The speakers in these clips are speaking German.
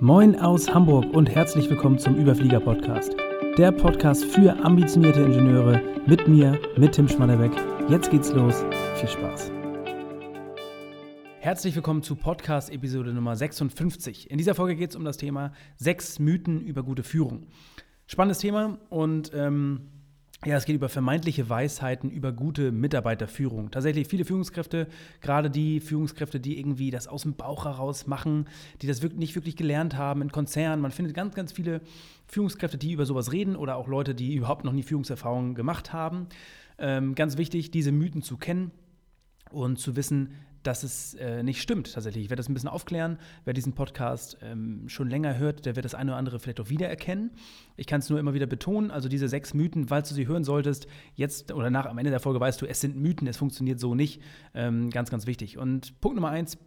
Moin aus Hamburg und herzlich willkommen zum Überflieger Podcast. Der Podcast für ambitionierte Ingenieure mit mir, mit Tim Schmannebeck. Jetzt geht's los. Viel Spaß. Herzlich willkommen zu Podcast Episode Nummer 56. In dieser Folge geht es um das Thema sechs Mythen über gute Führung. Spannendes Thema und ähm, ja, es geht über vermeintliche Weisheiten, über gute Mitarbeiterführung. Tatsächlich viele Führungskräfte, gerade die Führungskräfte, die irgendwie das aus dem Bauch heraus machen, die das nicht wirklich gelernt haben in Konzernen. Man findet ganz, ganz viele Führungskräfte, die über sowas reden oder auch Leute, die überhaupt noch nie Führungserfahrungen gemacht haben. Ähm, ganz wichtig, diese Mythen zu kennen und zu wissen, dass es äh, nicht stimmt tatsächlich. Ich werde das ein bisschen aufklären. Wer diesen Podcast ähm, schon länger hört, der wird das eine oder andere vielleicht auch wiedererkennen. Ich kann es nur immer wieder betonen, also diese sechs Mythen, falls du sie hören solltest, jetzt oder nach am Ende der Folge weißt du, es sind Mythen, es funktioniert so nicht. Ähm, ganz, ganz wichtig. Und Punkt Nummer eins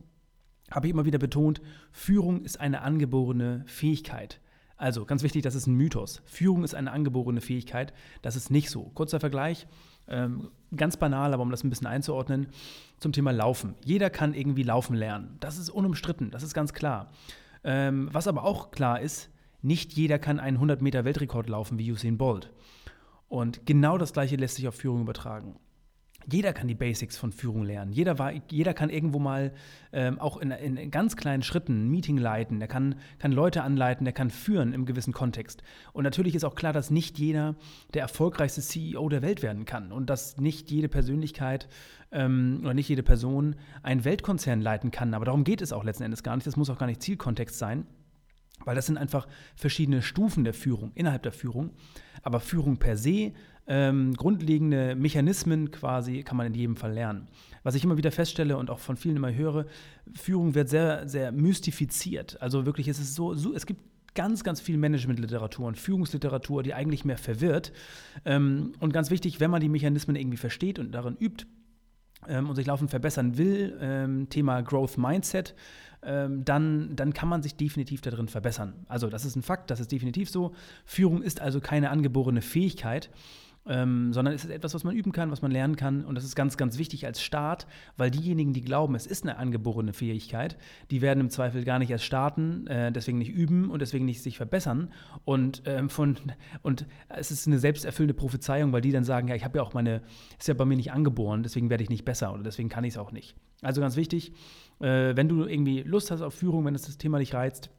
habe ich immer wieder betont, Führung ist eine angeborene Fähigkeit. Also ganz wichtig, das ist ein Mythos. Führung ist eine angeborene Fähigkeit. Das ist nicht so. Kurzer Vergleich. Ähm, ganz banal, aber um das ein bisschen einzuordnen, zum Thema Laufen. Jeder kann irgendwie laufen lernen. Das ist unumstritten, das ist ganz klar. Ähm, was aber auch klar ist, nicht jeder kann einen 100 Meter Weltrekord laufen wie Usain Bolt. Und genau das Gleiche lässt sich auf Führung übertragen jeder kann die Basics von Führung lernen. Jeder, war, jeder kann irgendwo mal ähm, auch in, in, ganz kleinen Schritten ein Meeting leiten, der kann, kann Leute anleiten, der kann führen im gewissen Kontext. Und natürlich ist auch klar, dass nicht jeder der erfolgreichste CEO der Welt werden kann und dass nicht jede Persönlichkeit ähm, oder nicht jede Person einen Weltkonzern leiten kann. Aber darum geht es auch letzten Endes gar nicht. Das muss auch gar nicht Zielkontext sein. Weil das sind einfach verschiedene Stufen der Führung, innerhalb der Führung. Aber Führung per se ähm, grundlegende Mechanismen quasi kann man in jedem Fall lernen. Was ich immer wieder feststelle und auch von vielen immer höre, Führung wird sehr, sehr mystifiziert. Also wirklich, es ist so, so es gibt ganz, ganz viel Managementliteratur und Führungsliteratur, die eigentlich mehr verwirrt. Ähm, und ganz wichtig, wenn man die Mechanismen irgendwie versteht und darin übt, ähm, und sich laufend verbessern will, ähm, Thema Growth Mindset, ähm, dann, dann kann man sich definitiv darin verbessern. Also das ist ein Fakt, das ist definitiv so. Führung ist also keine angeborene Fähigkeit ähm, sondern es ist etwas, was man üben kann, was man lernen kann. Und das ist ganz, ganz wichtig als Start, weil diejenigen, die glauben, es ist eine angeborene Fähigkeit, die werden im Zweifel gar nicht erst starten, äh, deswegen nicht üben und deswegen nicht sich verbessern. Und, ähm, von, und es ist eine selbsterfüllende Prophezeiung, weil die dann sagen, ja, ich habe ja auch meine, ist ja bei mir nicht angeboren, deswegen werde ich nicht besser oder deswegen kann ich es auch nicht. Also ganz wichtig, äh, wenn du irgendwie Lust hast auf Führung, wenn das, das Thema dich reizt,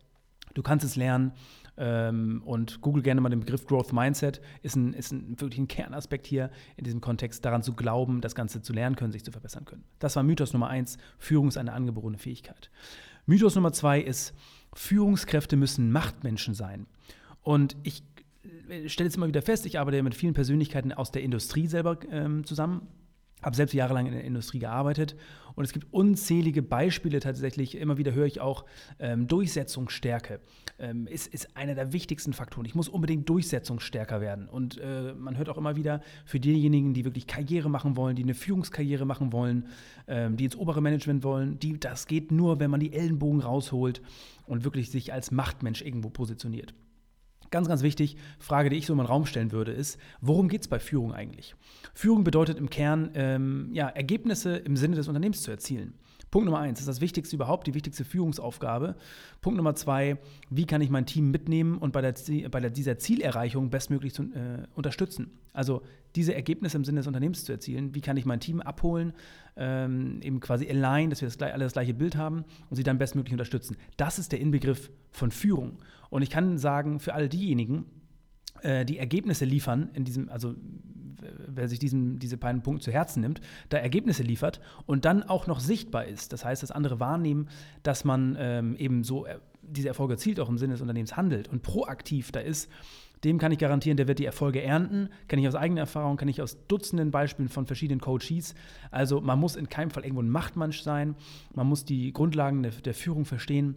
du kannst es lernen. Ähm, und google gerne mal den Begriff Growth Mindset. Ist, ein, ist ein, wirklich ein Kernaspekt hier in diesem Kontext, daran zu glauben, das Ganze zu lernen können, sich zu verbessern können. Das war Mythos Nummer eins: Führung ist eine angeborene Fähigkeit. Mythos Nummer zwei ist, Führungskräfte müssen Machtmenschen sein. Und ich äh, stelle jetzt immer wieder fest, ich arbeite mit vielen Persönlichkeiten aus der Industrie selber ähm, zusammen habe selbst jahrelang in der Industrie gearbeitet und es gibt unzählige Beispiele tatsächlich. Immer wieder höre ich auch, ähm, Durchsetzungsstärke ähm, ist, ist einer der wichtigsten Faktoren. Ich muss unbedingt durchsetzungsstärker werden. Und äh, man hört auch immer wieder, für diejenigen, die wirklich Karriere machen wollen, die eine Führungskarriere machen wollen, ähm, die ins obere Management wollen, die, das geht nur, wenn man die Ellenbogen rausholt und wirklich sich als Machtmensch irgendwo positioniert. Ganz, ganz wichtig, Frage, die ich so in den Raum stellen würde, ist, worum geht es bei Führung eigentlich? Führung bedeutet im Kern, ähm, ja, Ergebnisse im Sinne des Unternehmens zu erzielen. Punkt Nummer eins ist das Wichtigste überhaupt, die wichtigste Führungsaufgabe. Punkt Nummer zwei, wie kann ich mein Team mitnehmen und bei, der, bei der, dieser Zielerreichung bestmöglich zu, äh, unterstützen? Also diese Ergebnisse im Sinne des Unternehmens zu erzielen, wie kann ich mein Team abholen, ähm, eben quasi align, dass wir das, alle das gleiche Bild haben und sie dann bestmöglich unterstützen. Das ist der Inbegriff von Führung. Und ich kann sagen, für all diejenigen, äh, die Ergebnisse liefern, in diesem, also wer sich diesen, diese beiden Punkte zu Herzen nimmt, da Ergebnisse liefert und dann auch noch sichtbar ist. Das heißt, dass andere wahrnehmen, dass man ähm, eben so äh, diese Erfolge erzielt, auch im Sinne des Unternehmens handelt und proaktiv da ist, dem kann ich garantieren, der wird die Erfolge ernten. Kenne ich aus eigener Erfahrung, kenne ich aus Dutzenden Beispielen von verschiedenen Coaches. Also man muss in keinem Fall irgendwo ein Machtmensch sein. Man muss die Grundlagen der, der Führung verstehen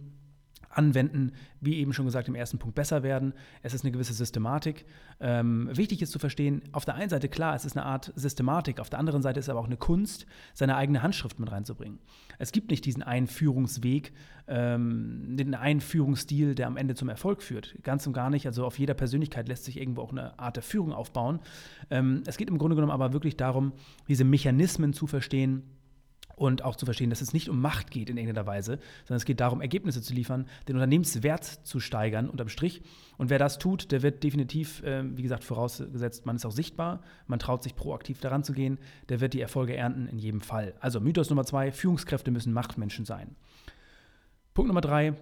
anwenden, wie eben schon gesagt im ersten Punkt besser werden. Es ist eine gewisse Systematik. Ähm, wichtig ist zu verstehen, auf der einen Seite klar, es ist eine Art Systematik, auf der anderen Seite ist aber auch eine Kunst, seine eigene Handschrift mit reinzubringen. Es gibt nicht diesen Einführungsweg, ähm, den Einführungsstil, der am Ende zum Erfolg führt. Ganz und gar nicht. Also auf jeder Persönlichkeit lässt sich irgendwo auch eine Art der Führung aufbauen. Ähm, es geht im Grunde genommen aber wirklich darum, diese Mechanismen zu verstehen, und auch zu verstehen, dass es nicht um Macht geht in irgendeiner Weise, sondern es geht darum, Ergebnisse zu liefern, den Unternehmenswert zu steigern unterm Strich. Und wer das tut, der wird definitiv, äh, wie gesagt, vorausgesetzt, man ist auch sichtbar, man traut sich proaktiv daran zu gehen, der wird die Erfolge ernten in jedem Fall. Also Mythos Nummer zwei, Führungskräfte müssen Machtmenschen sein. Punkt Nummer drei,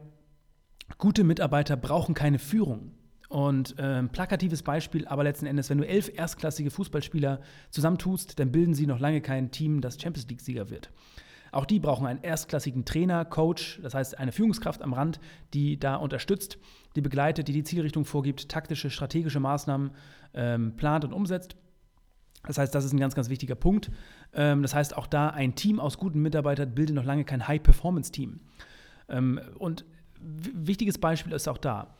gute Mitarbeiter brauchen keine Führung. Und äh, plakatives Beispiel, aber letzten Endes, wenn du elf erstklassige Fußballspieler zusammentust, dann bilden sie noch lange kein Team, das Champions League-Sieger wird. Auch die brauchen einen erstklassigen Trainer, Coach, das heißt eine Führungskraft am Rand, die da unterstützt, die begleitet, die die Zielrichtung vorgibt, taktische, strategische Maßnahmen ähm, plant und umsetzt. Das heißt, das ist ein ganz, ganz wichtiger Punkt. Ähm, das heißt, auch da ein Team aus guten Mitarbeitern bildet noch lange kein High-Performance-Team. Ähm, und wichtiges Beispiel ist auch da.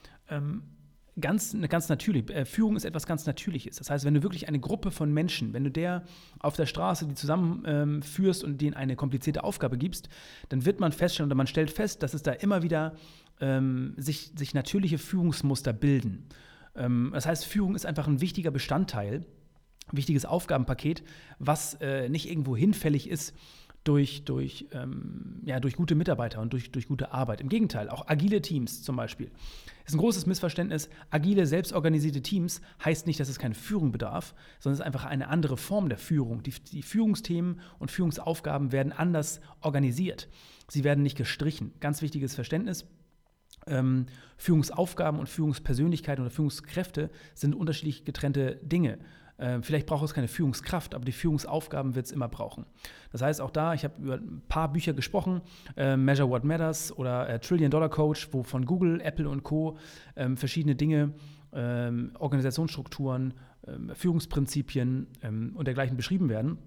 Ganz, ganz natürlich. Äh, Führung ist etwas ganz Natürliches. Das heißt, wenn du wirklich eine Gruppe von Menschen, wenn du der auf der Straße die zusammenführst ähm, und denen eine komplizierte Aufgabe gibst, dann wird man feststellen oder man stellt fest, dass es da immer wieder ähm, sich, sich natürliche Führungsmuster bilden. Ähm, das heißt, Führung ist einfach ein wichtiger Bestandteil, wichtiges Aufgabenpaket, was äh, nicht irgendwo hinfällig ist durch, durch, ähm, ja, durch gute Mitarbeiter und durch, durch gute Arbeit. Im Gegenteil, auch agile Teams zum Beispiel. Ist ein großes Missverständnis. Agile, selbstorganisierte Teams heißt nicht, dass es keine Führung bedarf, sondern es ist einfach eine andere Form der Führung. Die, die Führungsthemen und Führungsaufgaben werden anders organisiert. Sie werden nicht gestrichen. Ganz wichtiges Verständnis. Ähm, Führungsaufgaben und Führungspersönlichkeiten oder Führungskräfte sind unterschiedlich getrennte Dinge. Ähm, vielleicht braucht es keine Führungskraft, aber die Führungsaufgaben wird es immer brauchen. Das heißt, auch da, ich habe über ein paar Bücher gesprochen, äh, Measure What Matters oder äh, Trillion Dollar Coach, wo von Google, Apple und Co. Ähm, verschiedene Dinge, ähm, Organisationsstrukturen, ähm, Führungsprinzipien ähm, und dergleichen beschrieben werden.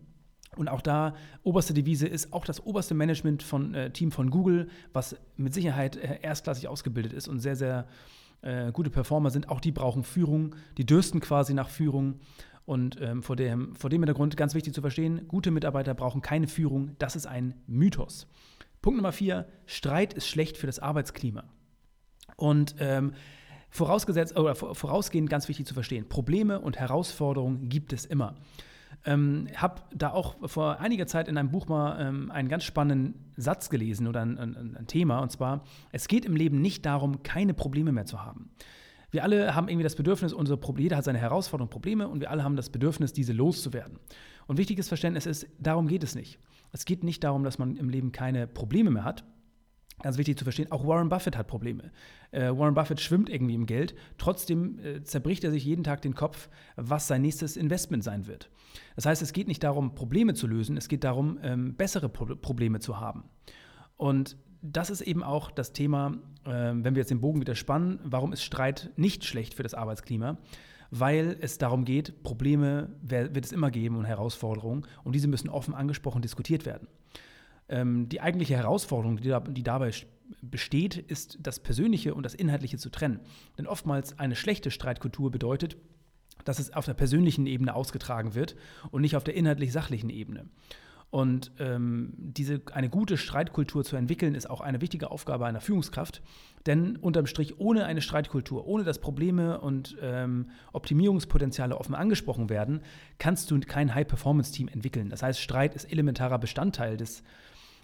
Und auch da, oberste Devise ist auch das oberste Management von äh, Team von Google, was mit Sicherheit äh, erstklassig ausgebildet ist und sehr, sehr äh, gute Performer sind. Auch die brauchen Führung, die dürsten quasi nach Führung. Und ähm, vor, dem, vor dem Hintergrund ganz wichtig zu verstehen, gute Mitarbeiter brauchen keine Führung. Das ist ein Mythos. Punkt Nummer vier, Streit ist schlecht für das Arbeitsklima. Und ähm, vorausgesetzt, oder vorausgehend ganz wichtig zu verstehen, Probleme und Herausforderungen gibt es immer. Ähm, habe da auch vor einiger Zeit in einem Buch mal ähm, einen ganz spannenden Satz gelesen oder ein, ein, ein Thema, und zwar, es geht im Leben nicht darum, keine Probleme mehr zu haben. Wir alle haben irgendwie das Bedürfnis, unsere Probleme, jeder hat seine Herausforderungen, Probleme und wir alle haben das Bedürfnis, diese loszuwerden. Und wichtiges Verständnis ist, darum geht es nicht. Es geht nicht darum, dass man im Leben keine Probleme mehr hat. Ganz wichtig zu verstehen, auch Warren Buffett hat Probleme. Äh, Warren Buffett schwimmt irgendwie im Geld, trotzdem äh, zerbricht er sich jeden Tag den Kopf, was sein nächstes Investment sein wird. Das heißt, es geht nicht darum, Probleme zu lösen, es geht darum, ähm, bessere Pro Probleme zu haben. Und das ist eben auch das Thema, äh, wenn wir jetzt den Bogen wieder spannen, warum ist Streit nicht schlecht für das Arbeitsklima? Weil es darum geht, Probleme wird es immer geben und Herausforderungen und diese müssen offen angesprochen diskutiert werden. Ähm, die eigentliche Herausforderung, die, da, die dabei besteht, ist das Persönliche und das Inhaltliche zu trennen. Denn oftmals eine schlechte Streitkultur bedeutet, dass es auf der persönlichen Ebene ausgetragen wird und nicht auf der inhaltlich-sachlichen Ebene. Und ähm, diese, eine gute Streitkultur zu entwickeln, ist auch eine wichtige Aufgabe einer Führungskraft. Denn unterm Strich, ohne eine Streitkultur, ohne dass Probleme und ähm, Optimierungspotenziale offen angesprochen werden, kannst du kein High-Performance-Team entwickeln. Das heißt, Streit ist elementarer Bestandteil des,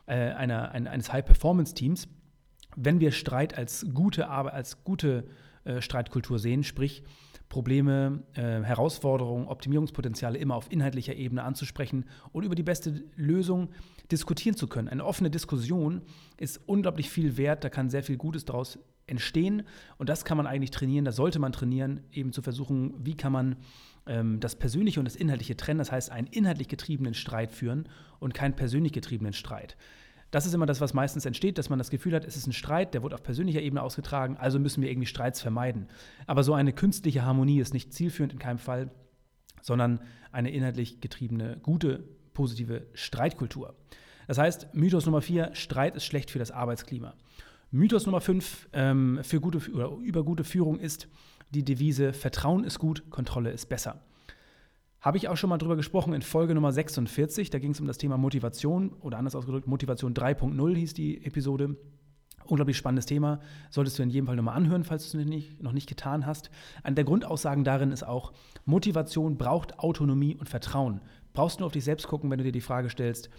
äh, einer, ein, eines High-Performance-Teams. Wenn wir Streit als gute, als gute äh, Streitkultur sehen, sprich Probleme, äh, Herausforderungen, Optimierungspotenziale immer auf inhaltlicher Ebene anzusprechen und über die beste Lösung diskutieren zu können. Eine offene Diskussion ist unglaublich viel wert, da kann sehr viel Gutes daraus entstehen und das kann man eigentlich trainieren, das sollte man trainieren, eben zu versuchen, wie kann man ähm, das Persönliche und das Inhaltliche trennen, das heißt einen inhaltlich getriebenen Streit führen und keinen persönlich getriebenen Streit. Das ist immer das, was meistens entsteht, dass man das Gefühl hat, es ist ein Streit, der wurde auf persönlicher Ebene ausgetragen, also müssen wir irgendwie Streits vermeiden. Aber so eine künstliche Harmonie ist nicht zielführend in keinem Fall, sondern eine inhaltlich getriebene, gute, positive Streitkultur. Das heißt, Mythos Nummer vier, Streit ist schlecht für das Arbeitsklima. Mythos Nummer fünf ähm, für gute, oder über gute Führung ist die Devise, Vertrauen ist gut, Kontrolle ist besser. Habe ich auch schon mal drüber gesprochen in Folge Nummer 46. Da ging es um das Thema Motivation oder anders ausgedrückt, Motivation 3.0 hieß die Episode. Unglaublich spannendes Thema. Solltest du in jedem Fall nochmal anhören, falls du es noch nicht getan hast. Eine der Grundaussagen darin ist auch, Motivation braucht Autonomie und Vertrauen. Brauchst nur auf dich selbst gucken, wenn du dir die Frage stellst,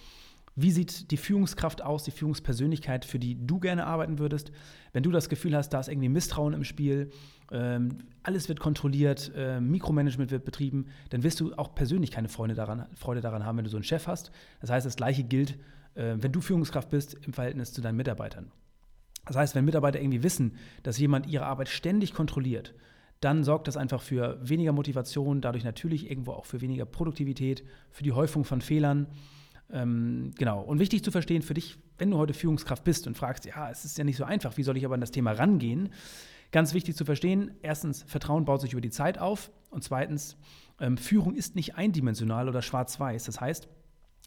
Wie sieht die Führungskraft aus, die Führungspersönlichkeit, für die du gerne arbeiten würdest? Wenn du das Gefühl hast, da ist irgendwie Misstrauen im Spiel, ähm, alles wird kontrolliert, äh, Mikromanagement wird betrieben, dann wirst du auch persönlich keine Freude daran, Freude daran haben, wenn du so einen Chef hast. Das heißt, das Gleiche gilt, äh, wenn du Führungskraft bist im Verhältnis zu deinen Mitarbeitern. Das heißt, wenn Mitarbeiter irgendwie wissen, dass jemand ihre Arbeit ständig kontrolliert, dann sorgt das einfach für weniger Motivation, dadurch natürlich irgendwo auch für weniger Produktivität, für die Häufung von Fehlern. Ähm, genau. Und wichtig zu verstehen für dich, wenn du heute Führungskraft bist und fragst, ja, es ist ja nicht so einfach, wie soll ich aber an das Thema rangehen? Ganz wichtig zu verstehen, erstens, Vertrauen baut sich über die Zeit auf und zweitens, ähm, Führung ist nicht eindimensional oder schwarz-weiß. Das heißt,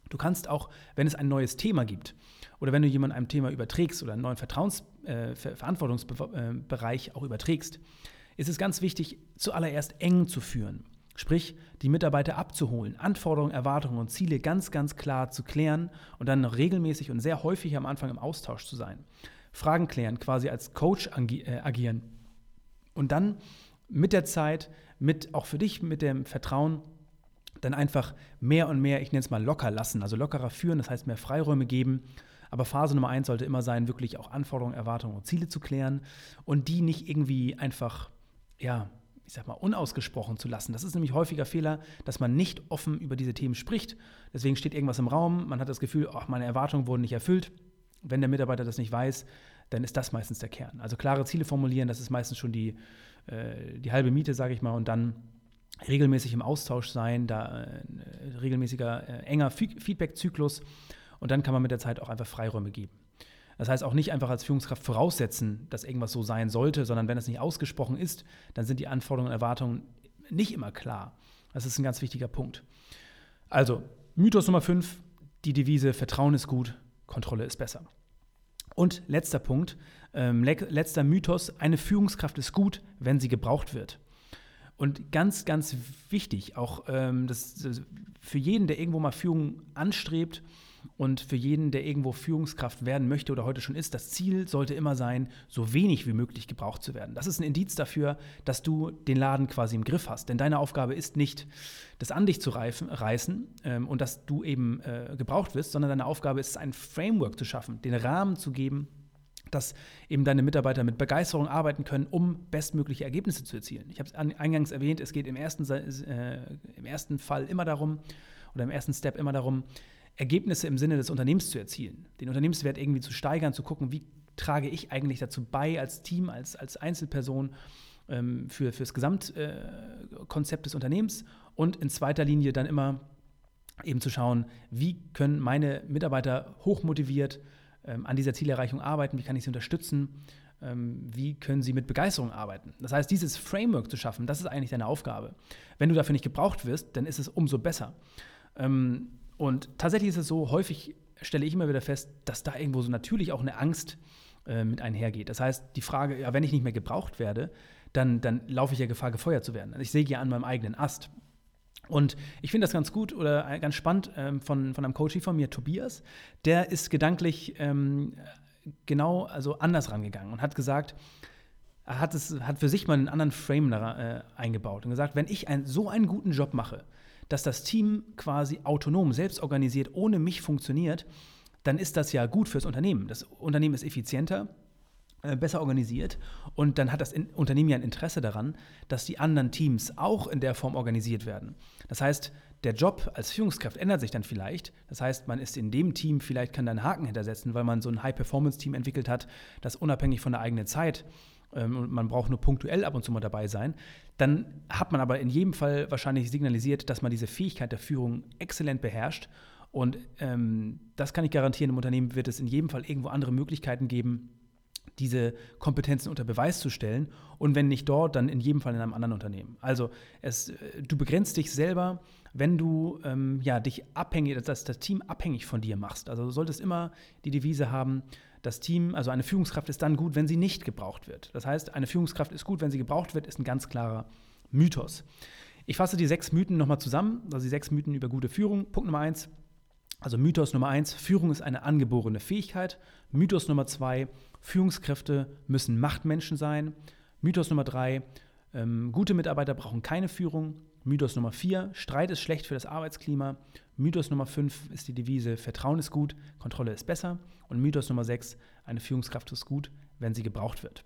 du kannst auch, wenn es ein neues Thema gibt oder wenn du jemandem ein Thema überträgst oder einen neuen Vertrauens, äh, Verantwortungsbereich auch überträgst, ist es ganz wichtig, zuallererst eng zu führen. Sprich, die Mitarbeiter abzuholen, Anforderungen, Erwartungen und Ziele ganz, ganz klar zu klären und dann regelmäßig und sehr häufig am Anfang im Austausch zu sein. Fragen klären, quasi als Coach äh, agieren. Und dann mit der Zeit, mit auch für dich, mit dem Vertrauen, dann einfach mehr und mehr, ich nenne es mal locker lassen, also lockerer führen, das heißt mehr Freiräume geben. Aber Phase Nummer eins sollte immer sein, wirklich auch Anforderungen, Erwartungen und Ziele zu klären und die nicht irgendwie einfach, ja, ich sag mal, unausgesprochen zu lassen. Das ist nämlich häufiger Fehler, dass man nicht offen über diese Themen spricht. Deswegen steht irgendwas im Raum, man hat das Gefühl, ach, meine Erwartungen wurden nicht erfüllt. Wenn der Mitarbeiter das nicht weiß, dann ist das meistens der Kern. Also klare Ziele formulieren, das ist meistens schon die, äh, die halbe Miete, sage ich mal, und dann regelmäßig im Austausch sein, da äh, regelmäßiger, äh, enger Feedback-Zyklus und dann kann man mit der Zeit auch einfach Freiräume geben. Das heißt auch nicht einfach als Führungskraft voraussetzen, dass irgendwas so sein sollte, sondern wenn es nicht ausgesprochen ist, dann sind die Anforderungen und Erwartungen nicht immer klar. Das ist ein ganz wichtiger Punkt. Also, Mythos Nummer 5, die Devise Vertrauen ist gut, Kontrolle ist besser. Und letzter Punkt, ähm, letzter Mythos, eine Führungskraft ist gut, wenn sie gebraucht wird. Und ganz, ganz wichtig, auch ähm, das, das für jeden, der irgendwo mal Führung anstrebt, und für jeden, der irgendwo Führungskraft werden möchte oder heute schon ist, das Ziel sollte immer sein, so wenig wie möglich gebraucht zu werden. Das ist ein Indiz dafür, dass du den Laden quasi im Griff hast. Denn deine Aufgabe ist nicht, das an dich zu reifen, reißen ähm, und dass du eben äh, gebraucht wirst, sondern deine Aufgabe ist, ein Framework zu schaffen, den Rahmen zu geben, dass eben deine Mitarbeiter mit Begeisterung arbeiten können, um bestmögliche Ergebnisse zu erzielen. Ich habe es eingangs erwähnt, es geht im ersten, äh, im ersten Fall immer darum, oder im ersten Step immer darum, Ergebnisse im Sinne des Unternehmens zu erzielen, den Unternehmenswert irgendwie zu steigern, zu gucken, wie trage ich eigentlich dazu bei als Team, als, als Einzelperson ähm, für, für das Gesamtkonzept äh, des Unternehmens und in zweiter Linie dann immer eben zu schauen, wie können meine Mitarbeiter hochmotiviert ähm, an dieser Zielerreichung arbeiten, wie kann ich sie unterstützen, ähm, wie können sie mit Begeisterung arbeiten. Das heißt, dieses Framework zu schaffen, das ist eigentlich deine Aufgabe. Wenn du dafür nicht gebraucht wirst, dann ist es umso besser. Ähm, und tatsächlich ist es so, häufig stelle ich immer wieder fest, dass da irgendwo so natürlich auch eine Angst äh, mit einhergeht. Das heißt, die Frage, ja, wenn ich nicht mehr gebraucht werde, dann, dann laufe ich ja Gefahr, gefeuert zu werden. Also ich säge ja an meinem eigenen Ast. Und ich finde das ganz gut oder ganz spannend ähm, von, von einem Coach von mir, Tobias. Der ist gedanklich ähm, genau also anders rangegangen und hat gesagt, er hat, es, hat für sich mal einen anderen Frame da, äh, eingebaut und gesagt, wenn ich ein, so einen guten Job mache, dass das Team quasi autonom, selbst organisiert, ohne mich funktioniert, dann ist das ja gut fürs Unternehmen. Das Unternehmen ist effizienter, äh, besser organisiert und dann hat das Unternehmen ja ein Interesse daran, dass die anderen Teams auch in der Form organisiert werden. Das heißt, der Job als Führungskraft ändert sich dann vielleicht. Das heißt, man ist in dem Team, vielleicht kann da einen Haken hintersetzen, weil man so ein High-Performance-Team entwickelt hat, das unabhängig von der eigenen Zeit und man braucht nur punktuell ab und zu mal dabei sein, dann hat man aber in jedem Fall wahrscheinlich signalisiert, dass man diese Fähigkeit der Führung exzellent beherrscht. Und ähm, das kann ich garantieren, im Unternehmen wird es in jedem Fall irgendwo andere Möglichkeiten geben, diese Kompetenzen unter Beweis zu stellen. Und wenn nicht dort, dann in jedem Fall in einem anderen Unternehmen. Also es, äh, du begrenzt dich selber, wenn du ähm, ja, dich abhängig, dass das Team abhängig von dir machst. Also du solltest immer die Devise haben, das Team, also eine Führungskraft ist dann gut, wenn sie nicht gebraucht wird. Das heißt, eine Führungskraft ist gut, wenn sie gebraucht wird, ist ein ganz klarer Mythos. Ich fasse die sechs Mythen nochmal zusammen, also die sechs Mythen über gute Führung. Punkt Nummer eins, also Mythos Nummer eins, Führung ist eine angeborene Fähigkeit. Mythos Nummer zwei, Führungskräfte müssen Machtmenschen sein. Mythos Nummer drei, ähm, gute Mitarbeiter brauchen keine Führung. Mythos Nummer 4, Streit ist schlecht für das Arbeitsklima. Mythos Nummer 5 ist die Devise, Vertrauen ist gut, Kontrolle ist besser. Und Mythos Nummer 6, eine Führungskraft ist gut, wenn sie gebraucht wird.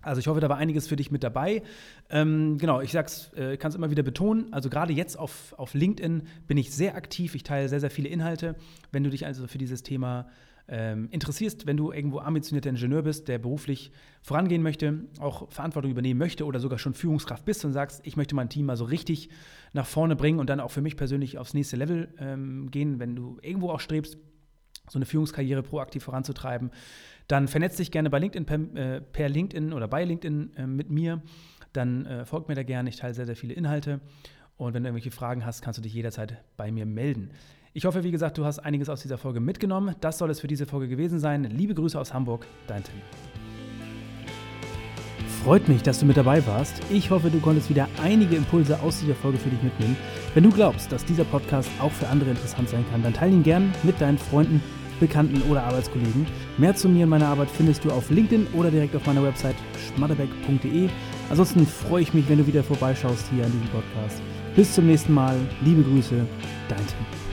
Also ich hoffe, da war einiges für dich mit dabei. Ähm, genau, ich äh, kann es immer wieder betonen. Also gerade jetzt auf, auf LinkedIn bin ich sehr aktiv. Ich teile sehr, sehr viele Inhalte. Wenn du dich also für dieses Thema ähm, interessierst, wenn du irgendwo ambitionierter Ingenieur bist, der beruflich vorangehen möchte, auch Verantwortung übernehmen möchte oder sogar schon Führungskraft bist und sagst, ich möchte mein Team mal so richtig nach vorne bringen und dann auch für mich persönlich aufs nächste Level ähm, gehen, wenn du irgendwo auch strebst, so eine Führungskarriere proaktiv voranzutreiben, dann vernetz dich gerne bei LinkedIn per, äh, per LinkedIn oder bei LinkedIn äh, mit mir. Dann äh, folgt mir da gerne. Ich teile sehr, sehr viele Inhalte. Und wenn du irgendwelche Fragen hast, kannst du dich jederzeit bei mir melden. Ich hoffe, wie gesagt, du hast einiges aus dieser Folge mitgenommen. Das soll es für diese Folge gewesen sein. Liebe Grüße aus Hamburg, dein Tim. Freut mich, dass du mit dabei warst. Ich hoffe, du konntest wieder einige Impulse aus dieser Folge für dich mitnehmen. Wenn du glaubst, dass dieser Podcast auch für andere interessant sein kann, dann teile ihn gern mit deinen Freunden, Bekannten oder Arbeitskollegen. Mehr zu mir und meiner Arbeit findest du auf LinkedIn oder direkt auf meiner Website schmatterbeck.de. Ansonsten freue ich mich, wenn du wieder vorbeischaust hier an diesem Podcast. Bis zum nächsten Mal. Liebe Grüße, dein Tim.